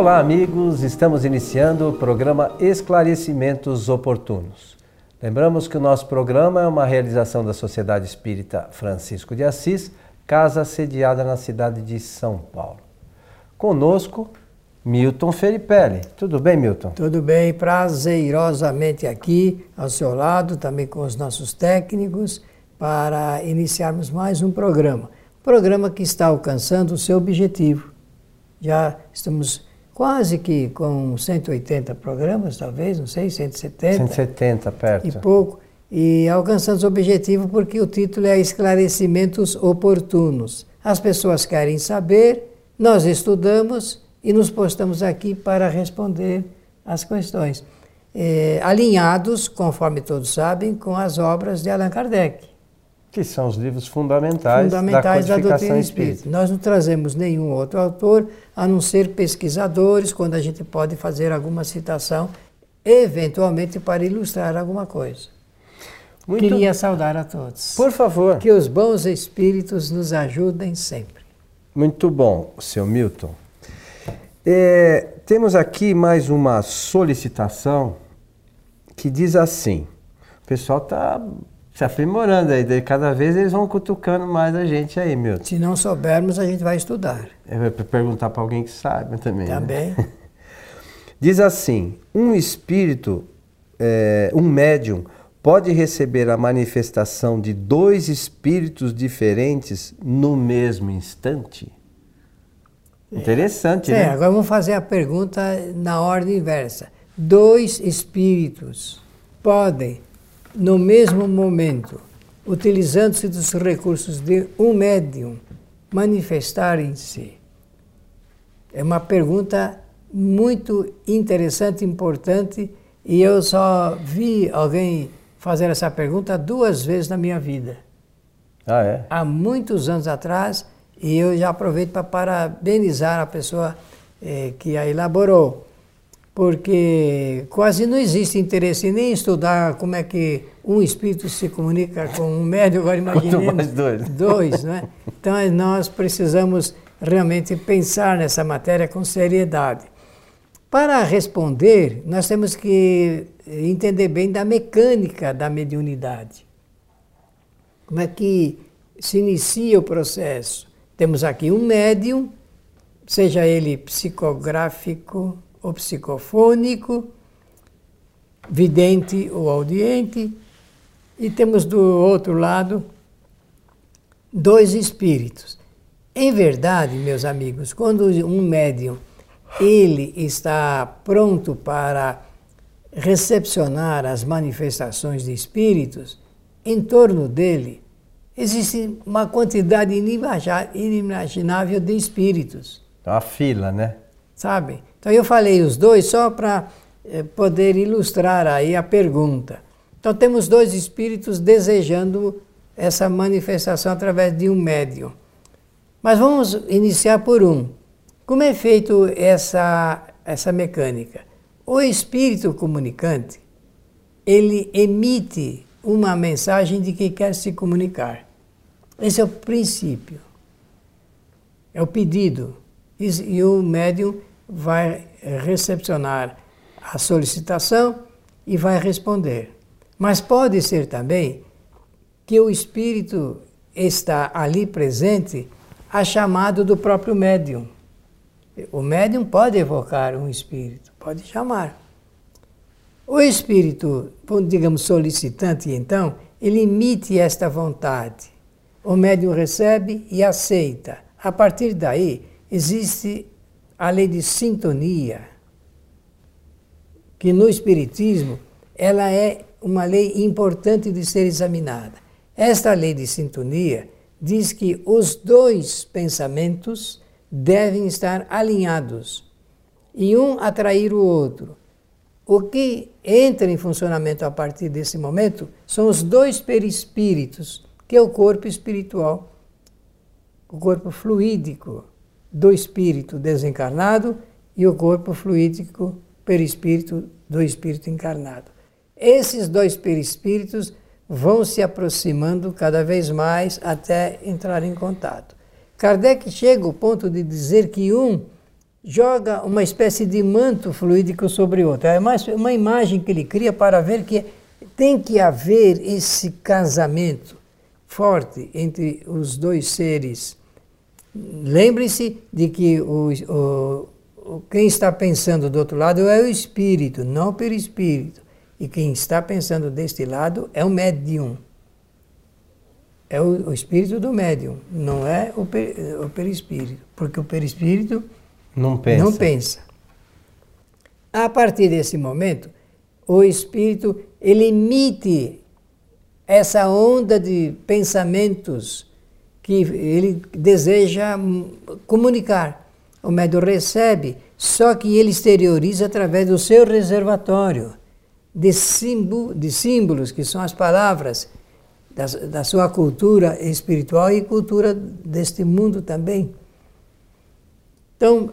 Olá, amigos. Estamos iniciando o programa Esclarecimentos Oportunos. Lembramos que o nosso programa é uma realização da Sociedade Espírita Francisco de Assis, casa sediada na cidade de São Paulo. Conosco, Milton Felipelli. Tudo bem, Milton? Tudo bem, prazerosamente aqui ao seu lado, também com os nossos técnicos, para iniciarmos mais um programa. Programa que está alcançando o seu objetivo. Já estamos quase que com 180 programas, talvez, não sei, 170. 170, perto. E pouco. E alcançando o objetivo porque o título é Esclarecimentos Oportunos. As pessoas querem saber, nós estudamos e nos postamos aqui para responder as questões. É, alinhados, conforme todos sabem, com as obras de Allan Kardec. Que são os livros fundamentais, fundamentais da, da doutrina espírita. espírita. Nós não trazemos nenhum outro autor, a não ser pesquisadores, quando a gente pode fazer alguma citação, eventualmente para ilustrar alguma coisa. Muito... Queria saudar a todos. Por favor. Que os bons espíritos nos ajudem sempre. Muito bom, seu Milton. É, temos aqui mais uma solicitação que diz assim: o pessoal está se aprimorando aí. Daí cada vez eles vão cutucando mais a gente aí, Milton. Se não soubermos, a gente vai estudar. É para perguntar para alguém que sabe também. Também. Né? Diz assim: um espírito, é, um médium, pode receber a manifestação de dois espíritos diferentes no mesmo instante? Interessante, é, né? Agora vamos fazer a pergunta na ordem inversa. Dois espíritos podem no mesmo momento, utilizando-se dos recursos de um médium, manifestarem-se? É uma pergunta muito interessante, importante, e eu só vi alguém fazer essa pergunta duas vezes na minha vida. Ah, é? Há muitos anos atrás, e eu já aproveito para parabenizar a pessoa eh, que a elaborou porque quase não existe interesse nem em estudar como é que um espírito se comunica com um médium, agora imaginemos dois. dois, né? Então nós precisamos realmente pensar nessa matéria com seriedade. Para responder, nós temos que entender bem da mecânica da mediunidade. Como é que se inicia o processo? Temos aqui um médium, seja ele psicográfico, ou psicofônico, vidente ou audiente, e temos do outro lado dois espíritos. Em verdade, meus amigos, quando um médium ele está pronto para recepcionar as manifestações de espíritos, em torno dele existe uma quantidade inimaginável de espíritos. Uma fila, né? Sabe? Então eu falei os dois só para eh, poder ilustrar aí a pergunta. Então temos dois espíritos desejando essa manifestação através de um médium. Mas vamos iniciar por um. Como é feito essa, essa mecânica? O espírito comunicante, ele emite uma mensagem de que quer se comunicar. Esse é o princípio. É o pedido. E o médium vai recepcionar a solicitação e vai responder. Mas pode ser também que o espírito está ali presente a chamado do próprio médium. O médium pode evocar um espírito, pode chamar. O espírito, digamos, solicitante, então, ele emite esta vontade. O médium recebe e aceita. A partir daí, existe a lei de sintonia, que no Espiritismo ela é uma lei importante de ser examinada. Esta lei de sintonia diz que os dois pensamentos devem estar alinhados e um atrair o outro. O que entra em funcionamento a partir desse momento são os dois perispíritos, que é o corpo espiritual, o corpo fluídico, do espírito desencarnado e o corpo fluídico perispírito do espírito encarnado. Esses dois perispíritos vão se aproximando cada vez mais até entrar em contato. Kardec chega ao ponto de dizer que um joga uma espécie de manto fluídico sobre outro. É mais uma imagem que ele cria para ver que tem que haver esse casamento forte entre os dois seres. Lembre-se de que o, o, quem está pensando do outro lado é o espírito, não o perispírito. E quem está pensando deste lado é o médium. É o, o espírito do médium, não é o, per, o perispírito. Porque o perispírito não pensa. não pensa. A partir desse momento, o espírito ele emite essa onda de pensamentos que ele deseja comunicar. O médium recebe, só que ele exterioriza através do seu reservatório de, símbolo, de símbolos, que são as palavras da, da sua cultura espiritual e cultura deste mundo também. Então,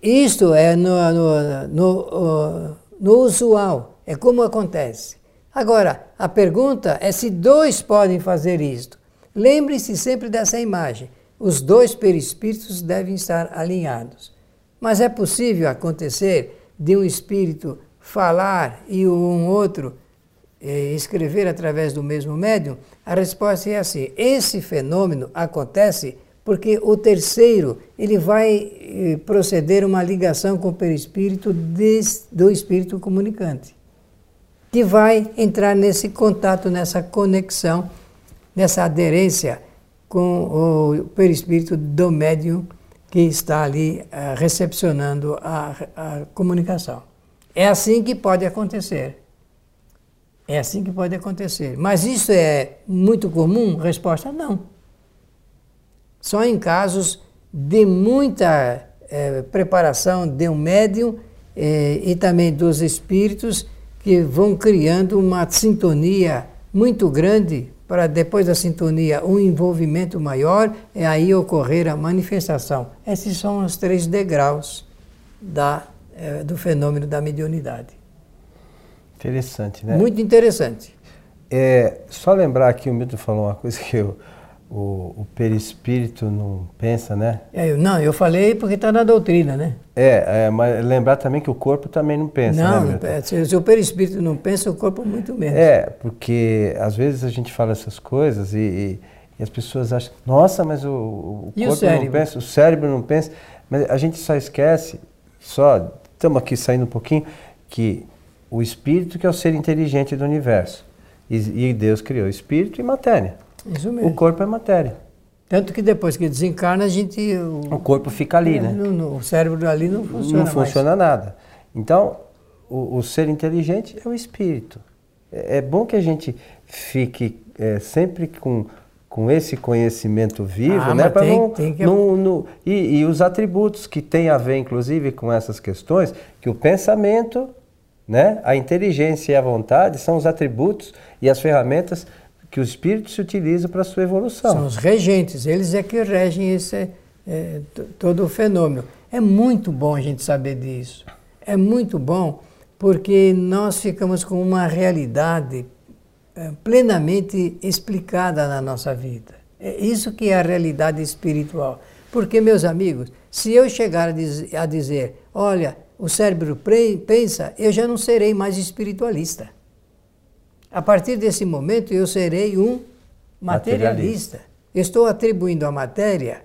isto é no, no, no, no usual, é como acontece. Agora, a pergunta é se dois podem fazer isto. Lembre-se sempre dessa imagem. Os dois perispíritos devem estar alinhados. Mas é possível acontecer de um espírito falar e um outro eh, escrever através do mesmo médium? A resposta é assim: esse fenômeno acontece porque o terceiro ele vai eh, proceder uma ligação com o perispírito do espírito comunicante que vai entrar nesse contato, nessa conexão, nessa aderência com o perispírito do médium que está ali uh, recepcionando a, a comunicação. É assim que pode acontecer. É assim que pode acontecer. Mas isso é muito comum? Resposta: não. Só em casos de muita eh, preparação de um médium eh, e também dos espíritos que vão criando uma sintonia muito grande para depois da sintonia um envolvimento maior e aí ocorrer a manifestação. Esses são os três degraus da, eh, do fenômeno da mediunidade. Interessante, né? Muito interessante. É, só lembrar que o Milton falou uma coisa que eu, o, o perispírito não pensa, né? É, não, eu falei porque está na doutrina, né? É, é, mas lembrar também que o corpo também não pensa, não, né? Não, se, se o perispírito não pensa, o corpo muito menos. É, porque às vezes a gente fala essas coisas e, e, e as pessoas acham, nossa, mas o, o corpo o não pensa, o cérebro não pensa, mas a gente só esquece, só, estamos aqui saindo um pouquinho, que o espírito que é o ser inteligente do universo. E, e Deus criou espírito e matéria. Isso mesmo. O corpo é matéria. Tanto que depois que desencarna, a gente. O, o corpo fica ali, né? No, no, o cérebro ali não funciona. Não funciona mais. nada. Então, o, o, ser inteligente é o espírito. É, é bom que a gente fique é, sempre com, com esse conhecimento vivo, ah, né? Tem, não, tem que... não, não, e, e os atributos que têm a ver, inclusive, com essas questões, que o pensamento, né? a inteligência e a vontade são os atributos e as ferramentas que o espírito se utiliza para a sua evolução. São os regentes, eles é que regem esse, é, todo o fenômeno. É muito bom a gente saber disso. É muito bom porque nós ficamos com uma realidade é, plenamente explicada na nossa vida. É isso que é a realidade espiritual. Porque, meus amigos, se eu chegar a dizer, a dizer olha, o cérebro pensa, eu já não serei mais espiritualista. A partir desse momento eu serei um materialista. materialista. Estou atribuindo à matéria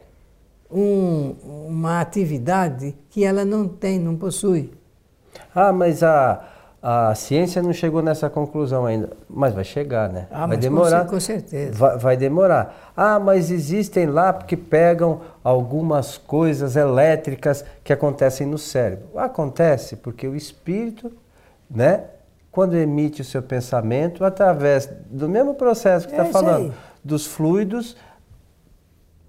um, uma atividade que ela não tem, não possui. Ah, mas a, a ciência não chegou nessa conclusão ainda. Mas vai chegar, né? Ah, vai demorar. Com, certeza. Vai, vai, demorar. Ah, mas existem lá porque pegam algumas coisas elétricas que acontecem no cérebro. Acontece porque o espírito, né? Quando emite o seu pensamento, através do mesmo processo que está é falando, aí. dos fluidos,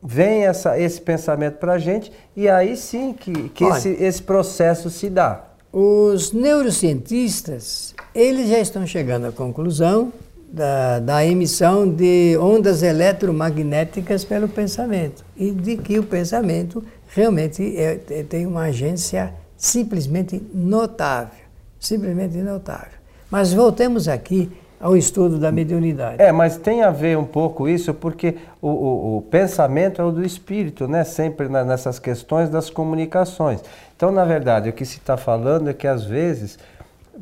vem essa, esse pensamento para a gente e aí sim que, que esse, esse processo se dá. Os neurocientistas, eles já estão chegando à conclusão da, da emissão de ondas eletromagnéticas pelo pensamento e de que o pensamento realmente é, é tem uma agência simplesmente notável, simplesmente notável. Mas voltemos aqui ao estudo da mediunidade. É, mas tem a ver um pouco isso, porque o, o, o pensamento é o do espírito, né? Sempre na, nessas questões das comunicações. Então, na verdade, o que se está falando é que às vezes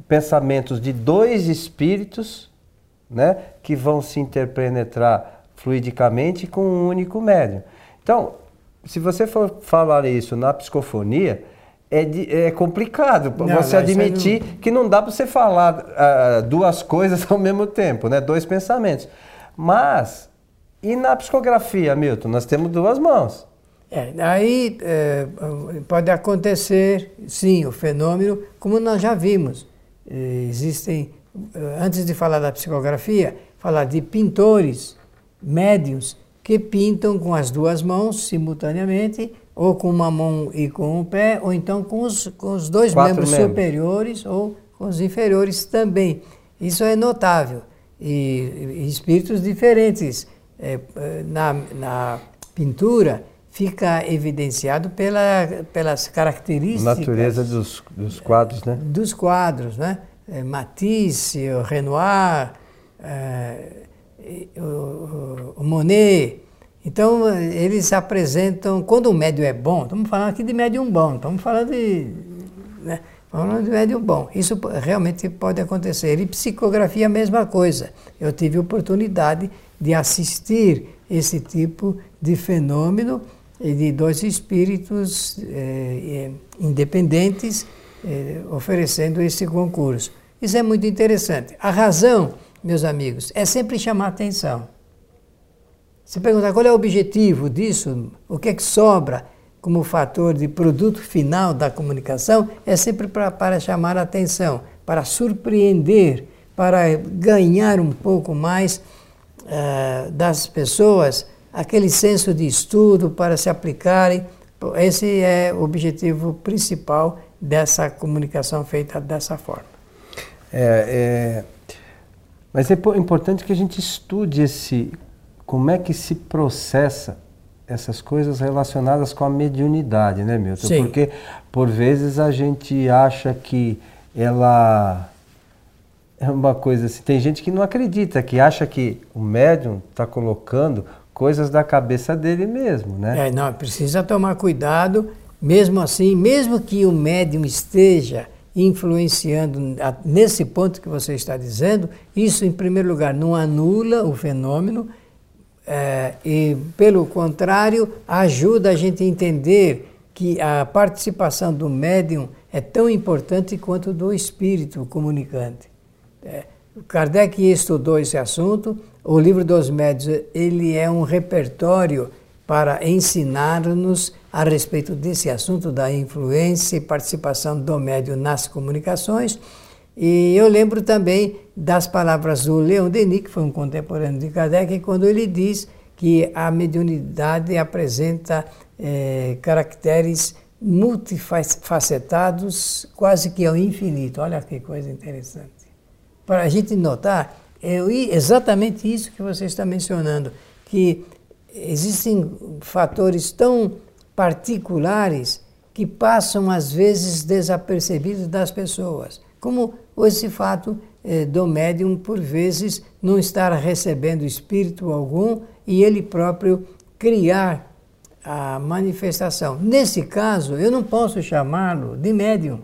pensamentos de dois espíritos, né, que vão se interpenetrar fluidicamente com um único médium. Então, se você for falar isso na psicofonia, é, de, é complicado não, você admitir não... que não dá para você falar uh, duas coisas ao mesmo tempo, né? dois pensamentos. Mas, e na psicografia, Milton? Nós temos duas mãos. É, aí é, pode acontecer, sim, o fenômeno, como nós já vimos. Existem, eh, antes de falar da psicografia, falar de pintores, médios, que pintam com as duas mãos simultaneamente ou com uma mão e com um pé, ou então com os, com os dois membros, membros, superiores ou com os inferiores também. Isso é notável. E, e espíritos diferentes. É, na, na pintura fica evidenciado pela, pelas características. Natureza dos, dos quadros, né? Dos quadros, né? É, Matisse, o Renoir, é, o, o, o Monet, então, eles apresentam, quando o médium é bom, estamos falando aqui de médium bom, estamos falando de. Né, falando de médium bom. Isso realmente pode acontecer. E psicografia, a mesma coisa. Eu tive oportunidade de assistir esse tipo de fenômeno de dois espíritos eh, independentes eh, oferecendo esse concurso. Isso é muito interessante. A razão, meus amigos, é sempre chamar atenção. Se perguntar qual é o objetivo disso, o que é que sobra como fator de produto final da comunicação, é sempre pra, para chamar a atenção, para surpreender, para ganhar um pouco mais uh, das pessoas aquele senso de estudo para se aplicarem. Esse é o objetivo principal dessa comunicação feita dessa forma. É, é, mas é importante que a gente estude esse como é que se processa essas coisas relacionadas com a mediunidade, né, Milton? Sim. Porque por vezes a gente acha que ela é uma coisa assim. Tem gente que não acredita, que acha que o médium está colocando coisas da cabeça dele mesmo, né? É, não, precisa tomar cuidado. Mesmo assim, mesmo que o médium esteja influenciando nesse ponto que você está dizendo, isso, em primeiro lugar, não anula o fenômeno é, e, pelo contrário, ajuda a gente a entender que a participação do médium é tão importante quanto do espírito comunicante. É, Kardec estudou esse assunto. O livro dos médios ele é um repertório para ensinar-nos a respeito desse assunto da influência e participação do médium nas comunicações. E eu lembro também das palavras do Leon Denis, que foi um contemporâneo de Kardec, quando ele diz que a mediunidade apresenta é, caracteres multifacetados quase que ao infinito. Olha que coisa interessante. Para a gente notar, é exatamente isso que você está mencionando, que existem fatores tão particulares que passam às vezes desapercebidos das pessoas, como esse fato eh, do médium, por vezes, não estar recebendo espírito algum e ele próprio criar a manifestação. Nesse caso, eu não posso chamá-lo de médium.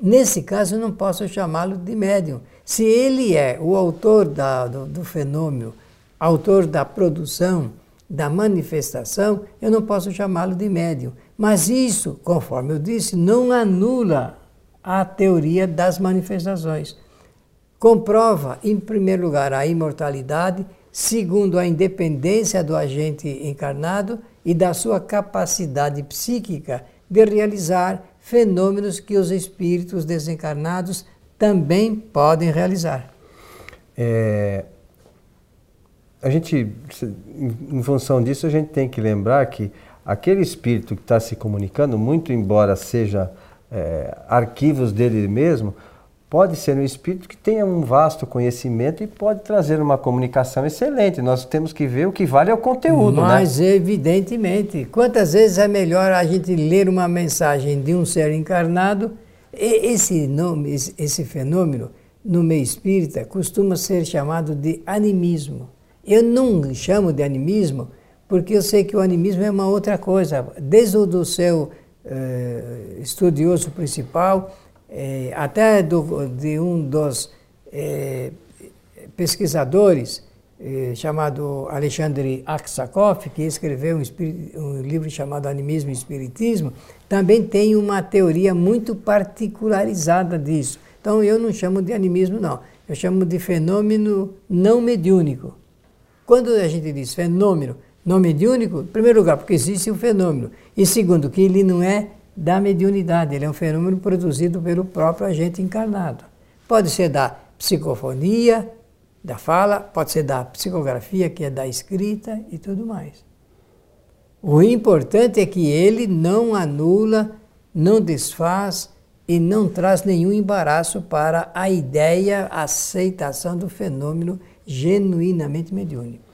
Nesse caso, eu não posso chamá-lo de médium. Se ele é o autor da, do, do fenômeno, autor da produção, da manifestação, eu não posso chamá-lo de médium. Mas isso, conforme eu disse, não anula a teoria das manifestações. Comprova, em primeiro lugar, a imortalidade, segundo, a independência do agente encarnado e da sua capacidade psíquica de realizar fenômenos que os espíritos desencarnados também podem realizar. É, a gente, em função disso, a gente tem que lembrar que aquele espírito que está se comunicando, muito embora seja é, arquivos dele mesmo, pode ser um espírito que tenha um vasto conhecimento e pode trazer uma comunicação excelente. Nós temos que ver o que vale é o conteúdo, Mas, né? evidentemente, quantas vezes é melhor a gente ler uma mensagem de um ser encarnado? Esse nome, esse fenômeno no meio espírita, costuma ser chamado de animismo. Eu não chamo de animismo porque eu sei que o animismo é uma outra coisa. Desde o do seu eh, estudioso principal, eh, até do, de um dos eh, pesquisadores, chamado Alexandre Aksakov, que escreveu um, um, livro chamado Animismo e Espiritismo, também tem uma teoria muito particularizada disso. Então eu não chamo de animismo, não. Eu chamo de fenômeno não mediúnico. Quando a gente diz fenômeno não mediúnico, em primeiro lugar, porque existe um fenômeno. E segundo, que ele não é da mediunidade, ele é um fenômeno produzido pelo próprio agente encarnado. Pode ser da psicofonia, da fala, pode ser da psicografia, que é da escrita e tudo mais. O importante é que ele não anula, não desfaz e não traz nenhum embaraço para a ideia, a aceitação do fenômeno genuinamente mediúnico.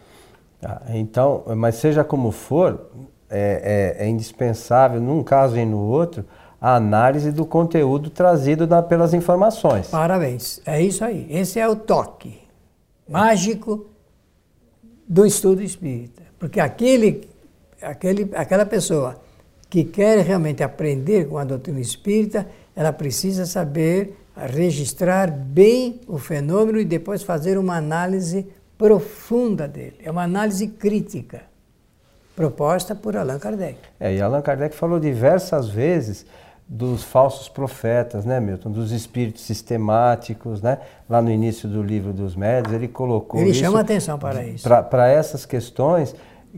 Ah, então, mas seja como for, é, é, é, indispensável, num caso e no outro, a análise do conteúdo trazido pelas informações. Parabéns, é isso aí. Esse é o toque mágico do estudo espírita. Porque aquele, aquele, aquela pessoa que quer realmente aprender com a doutrina espírita, ela precisa saber registrar bem o fenômeno e depois fazer uma análise profunda dele. É uma análise crítica proposta por Allan Kardec. É, e Allan Kardec falou diversas vezes dos falsos profetas, né, Milton? Dos espíritos sistemáticos, né? Lá no início do livro dos médios, ele colocou Ele chama atenção para isso. Para essas questões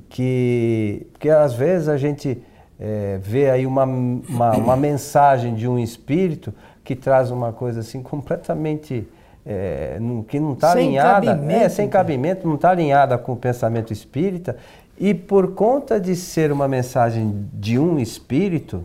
que, que às vezes a gente é, vê aí uma, uma, uma, mensagem de um espírito que traz uma coisa assim completamente... É, que não está alinhada, é, sem cabimento, não está alinhada com o pensamento espírita, e por conta de ser uma mensagem de um espírito,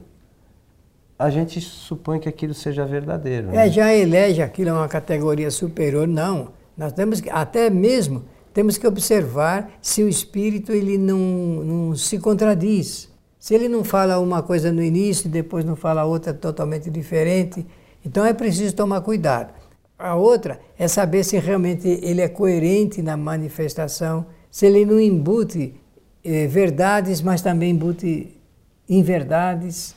a gente supõe que aquilo seja verdadeiro. É, né? já elege aquilo uma categoria superior, não. Nós temos que, até mesmo, temos que observar se o espírito ele não, não se contradiz. Se ele não fala uma coisa no início e depois não fala outra totalmente diferente, então é preciso tomar cuidado. A outra é saber se realmente ele é coerente na manifestação, se ele não embute eh, verdades, mas também embute inverdades.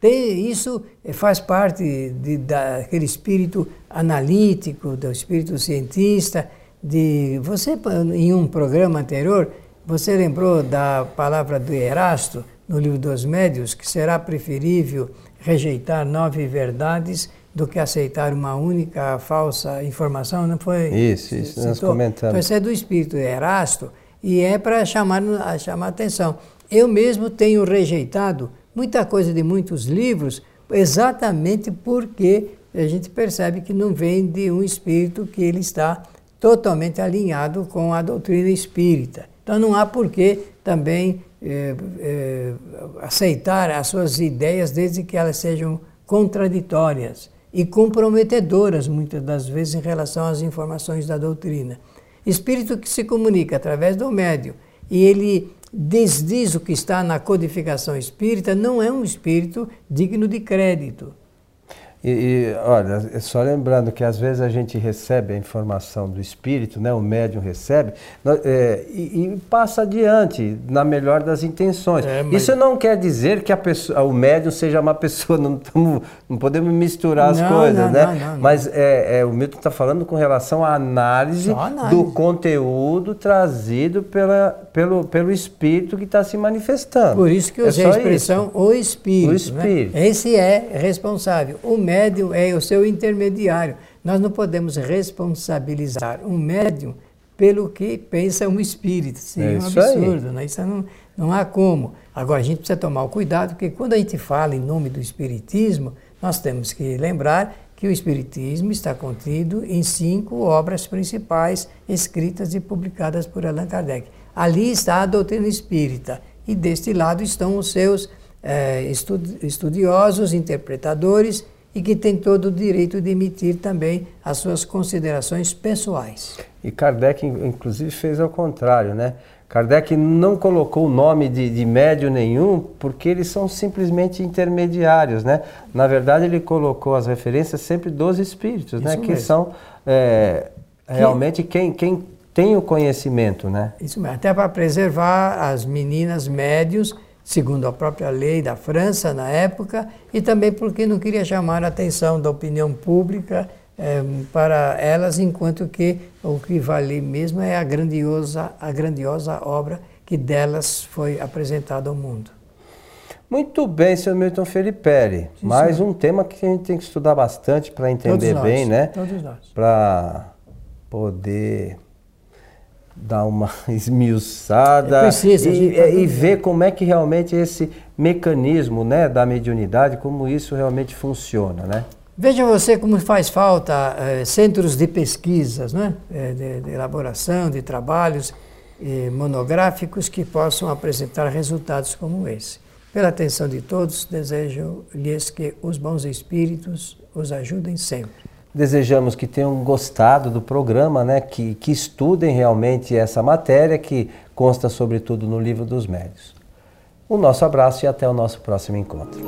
Tem, isso faz parte de, daquele espírito analítico, do espírito cientista. De você em um programa anterior você lembrou da palavra do Erasto no livro dos Médios que será preferível rejeitar nove verdades do que aceitar uma única falsa informação, não foi? Isso, isso citou? nós comentamos. Então, isso é do espírito de Erasto e é para chamar, chamar atenção. Eu mesmo tenho rejeitado muita coisa de muitos livros, exatamente porque a gente percebe que não vem de um espírito que ele está totalmente alinhado com a doutrina espírita. Então não há por que também é, é, aceitar as suas ideias desde que elas sejam contraditórias e comprometedoras, muitas das vezes, em relação às informações da doutrina. Espírito que se comunica através do médio e ele desdiz o que está na codificação espírita, não é um espírito digno de crédito. E, e, olha, é só lembrando que às vezes a gente recebe a informação do espírito, né, o médium recebe, é, e, e, passa adiante, na melhor das intenções. É, mas... Isso não quer dizer que a pessoa, o médium seja uma pessoa, não, tamo, não podemos misturar as não, coisas, não, né? Mas é, é, o Milton está falando com relação à análise, análise, do conteúdo trazido pela, pelo, pelo espírito que está se manifestando. Por isso que eu é usei a expressão isso. o espírito. O né? espírito. Né? Esse é responsável. O médium médium é o seu intermediário. Nós não podemos responsabilizar um médium pelo que pensa um espírito. Sim, é, é um absurdo, né? isso não, não há como. Agora, a gente precisa tomar o cuidado, porque quando a gente fala em nome do espiritismo, nós temos que lembrar que o espiritismo está contido em cinco obras principais escritas e publicadas por Allan Kardec. Ali está a doutrina espírita e deste lado estão os seus é, estudiosos, interpretadores e que tem todo o direito de emitir também as suas considerações pessoais. E Kardec, inclusive, fez ao contrário, né? Kardec não colocou o nome de, de médio nenhum porque eles são simplesmente intermediários, né? Na verdade, ele colocou as referências sempre dos espíritos, né? Isso né? Mesmo. Que são é, realmente quem, quem tem o conhecimento, né? Isso mesmo, até para preservar as meninas médios, segundo a própria lei da França na época, e também porque não queria chamar a atenção da opinião pública é, para elas, enquanto que o que vale mesmo é a grandiosa, a grandiosa obra que delas foi apresentada ao mundo. Muito bem, senhor Milton Felipe. Mais um tema que a gente tem que estudar bastante para entender Todos bem, nós, né? Todos nós. Para poder dar uma esmiuçada É preciso, e, é, tá e ver como é que realmente esse mecanismo né, da mediunidade, como isso realmente funciona, né? Veja você como faz falta eh, centros de pesquisas, né? Eh, de, de elaboração, de trabalhos eh, monográficos que possam apresentar resultados como esse. Pela atenção de todos, desejo-lhes que os bons espíritos os ajudem sempre. Desejamos que tenham gostado do programa, né? que, que estudem realmente essa matéria que consta sobretudo no livro dos médios. O nosso abraço e até o nosso próximo encontro.